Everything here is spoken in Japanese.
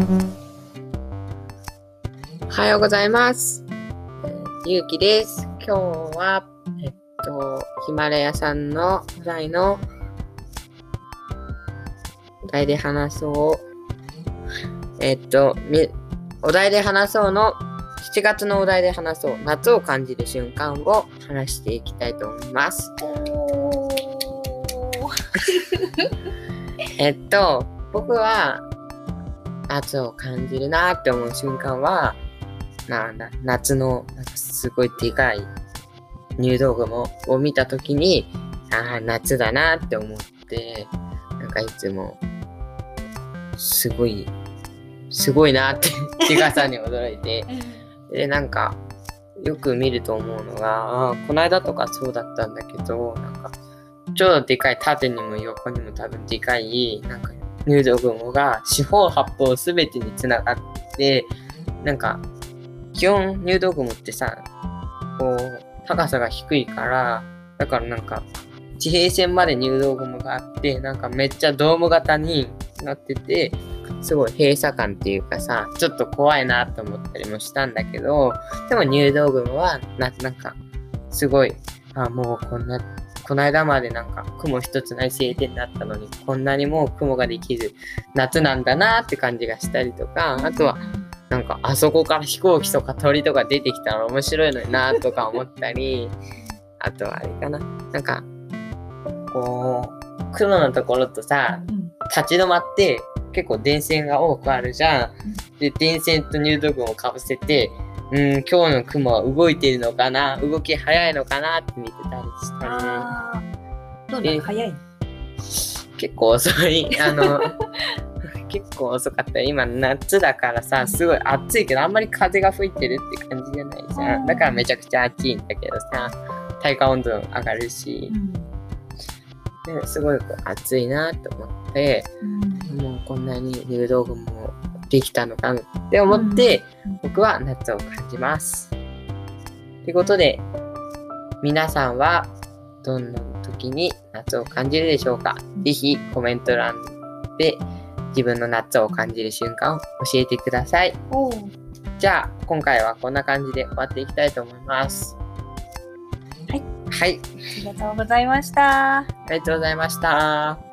おはようございます。ゆうきです。今日は、えっと、ヒマラヤさんのお題のお題で話そう。えっと、みお題で話そうの7月のお題で話そう夏を感じる瞬間を話していきたいと思います。えっと、僕は夏を感じるなって思う瞬間は、な夏のすごいでかい入道雲を見たときに、ああ、夏だなって思って、なんかいつも、すごい、すごいなって、ちがさんに驚いて、で、なんか、よく見ると思うのが、この間とかそうだったんだけど、なんか、超でかい、縦にも横にも多分でかい、なんか、入道雲が四方八方すべてにつながって、なんか、基本入道雲ってさ、こう、高さが低いから、だからなんか、地平線まで入道雲があって、なんかめっちゃドーム型になってて、すごい閉鎖感っていうかさ、ちょっと怖いなと思ったりもしたんだけど、でも入道雲はな、なんか、すごい、あ、もうこんな、この間までなんか雲一つない晴天だったのに、こんなにもう雲ができる夏なんだなって感じがしたりとか、あとは、なんかあそこから飛行機とか鳥とか出てきたら面白いのになとか思ったり、あとはあれかな、なんか、こう、雲のところとさ、立ち止まって結構電線が多くあるじゃん。で、電線と入道雲をかぶせて、うん、今日の雲は動いてるのかな？動き早いのかなって見てたりしたりね。どうなの早い？結構遅い。あの、結構遅かった。今夏だからさ、すごい暑いけど、あんまり風が吹いてるって感じじゃないじゃん。だからめちゃくちゃ暑いんだけどさ、体感温度上がるし、ですごい暑いなと思って、もうこんなに入道雲もできたのかって思って、僕は夏を感じます。ということで、皆さんはどんな時に夏を感じるでしょうか？ぜひコメント欄で自分の夏を感じる瞬間を教えてください。じゃあ、今回はこんな感じで終わっていきたいと思います。はい。はい。ありがとうございました。ありがとうございました。